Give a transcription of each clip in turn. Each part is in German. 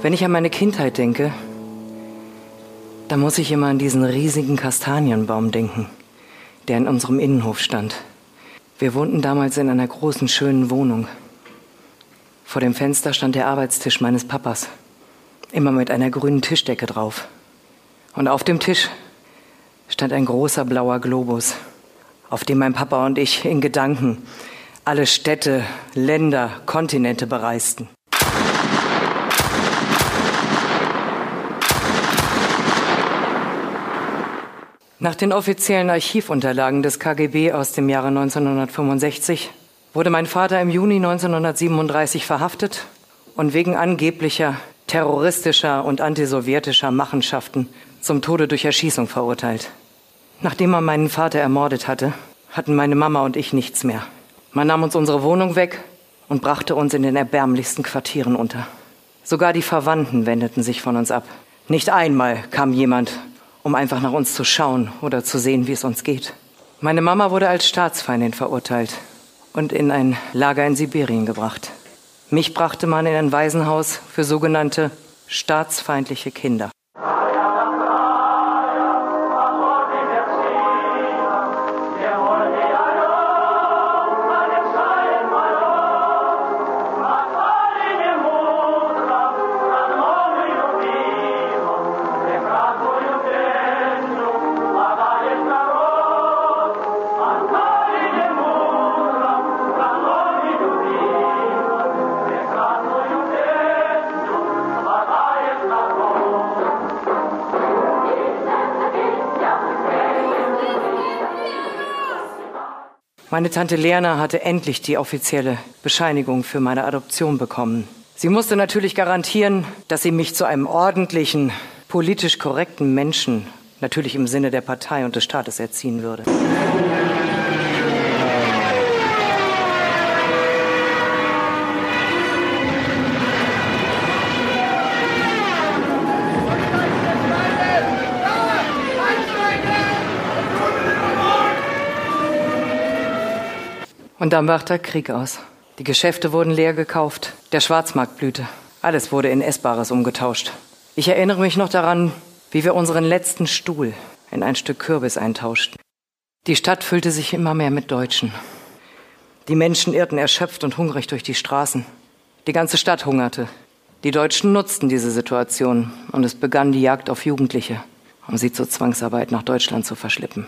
Wenn ich an meine Kindheit denke, dann muss ich immer an diesen riesigen Kastanienbaum denken, der in unserem Innenhof stand. Wir wohnten damals in einer großen, schönen Wohnung. Vor dem Fenster stand der Arbeitstisch meines Papas, immer mit einer grünen Tischdecke drauf. Und auf dem Tisch stand ein großer blauer Globus, auf dem mein Papa und ich in Gedanken alle Städte, Länder, Kontinente bereisten. Nach den offiziellen Archivunterlagen des KGB aus dem Jahre 1965 wurde mein Vater im Juni 1937 verhaftet und wegen angeblicher terroristischer und antisowjetischer Machenschaften zum Tode durch Erschießung verurteilt. Nachdem er meinen Vater ermordet hatte, hatten meine Mama und ich nichts mehr. Man nahm uns unsere Wohnung weg und brachte uns in den erbärmlichsten Quartieren unter. Sogar die Verwandten wendeten sich von uns ab. Nicht einmal kam jemand um einfach nach uns zu schauen oder zu sehen, wie es uns geht. Meine Mama wurde als Staatsfeindin verurteilt und in ein Lager in Sibirien gebracht. Mich brachte man in ein Waisenhaus für sogenannte staatsfeindliche Kinder. Meine Tante Lerna hatte endlich die offizielle Bescheinigung für meine Adoption bekommen. Sie musste natürlich garantieren, dass sie mich zu einem ordentlichen, politisch korrekten Menschen, natürlich im Sinne der Partei und des Staates, erziehen würde. Und dann brach der Krieg aus. Die Geschäfte wurden leer gekauft, der Schwarzmarkt blühte. Alles wurde in Essbares umgetauscht. Ich erinnere mich noch daran, wie wir unseren letzten Stuhl in ein Stück Kürbis eintauschten. Die Stadt füllte sich immer mehr mit Deutschen. Die Menschen irrten erschöpft und hungrig durch die Straßen. Die ganze Stadt hungerte. Die Deutschen nutzten diese Situation und es begann die Jagd auf Jugendliche, um sie zur Zwangsarbeit nach Deutschland zu verschleppen.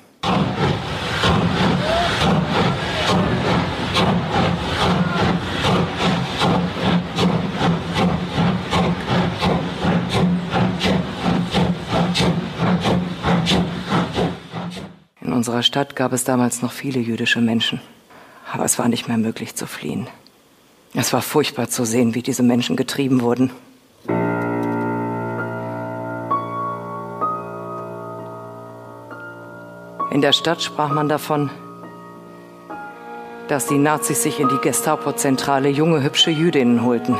Unserer Stadt gab es damals noch viele jüdische Menschen. Aber es war nicht mehr möglich zu fliehen. Es war furchtbar zu sehen, wie diese Menschen getrieben wurden. In der Stadt sprach man davon, dass die Nazis sich in die Gestapo-Zentrale junge, hübsche Jüdinnen holten.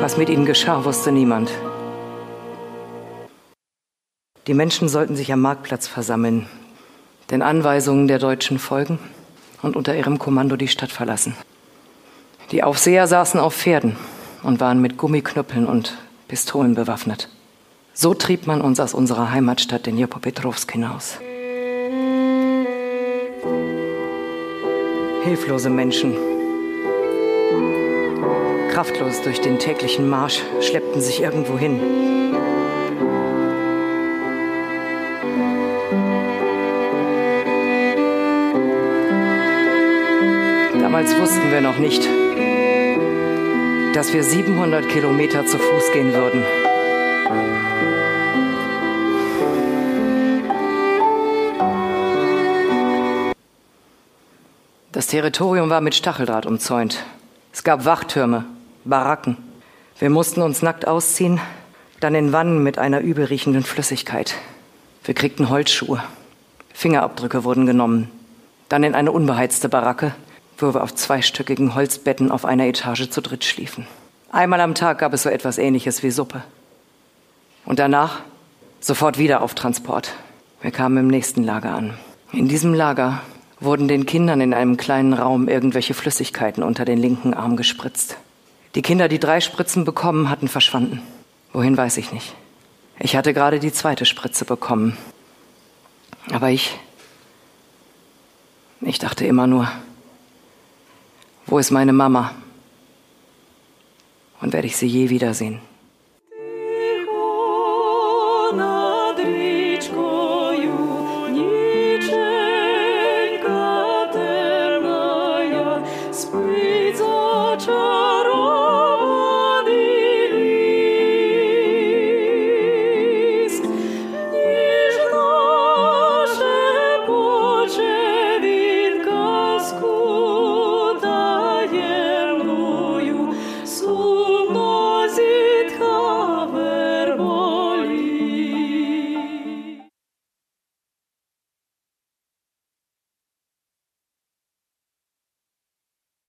Was mit ihnen geschah, wusste niemand. Die Menschen sollten sich am Marktplatz versammeln, den Anweisungen der Deutschen folgen und unter ihrem Kommando die Stadt verlassen. Die Aufseher saßen auf Pferden und waren mit Gummiknüppeln und Pistolen bewaffnet. So trieb man uns aus unserer Heimatstadt in Jopopetrovsk hinaus. Hilflose Menschen, kraftlos durch den täglichen Marsch, schleppten sich irgendwo hin. Damals wussten wir noch nicht, dass wir 700 Kilometer zu Fuß gehen würden. Das Territorium war mit Stacheldraht umzäunt. Es gab Wachtürme, Baracken. Wir mussten uns nackt ausziehen, dann in Wannen mit einer übelriechenden Flüssigkeit. Wir kriegten Holzschuhe. Fingerabdrücke wurden genommen. Dann in eine unbeheizte Baracke, Würfe auf zweistöckigen Holzbetten auf einer Etage zu dritt schliefen. Einmal am Tag gab es so etwas Ähnliches wie Suppe. Und danach sofort wieder auf Transport. Wir kamen im nächsten Lager an. In diesem Lager wurden den Kindern in einem kleinen Raum irgendwelche Flüssigkeiten unter den linken Arm gespritzt. Die Kinder, die drei Spritzen bekommen hatten, verschwanden. Wohin weiß ich nicht. Ich hatte gerade die zweite Spritze bekommen. Aber ich. Ich dachte immer nur, wo ist meine Mama? Und werde ich sie je wiedersehen?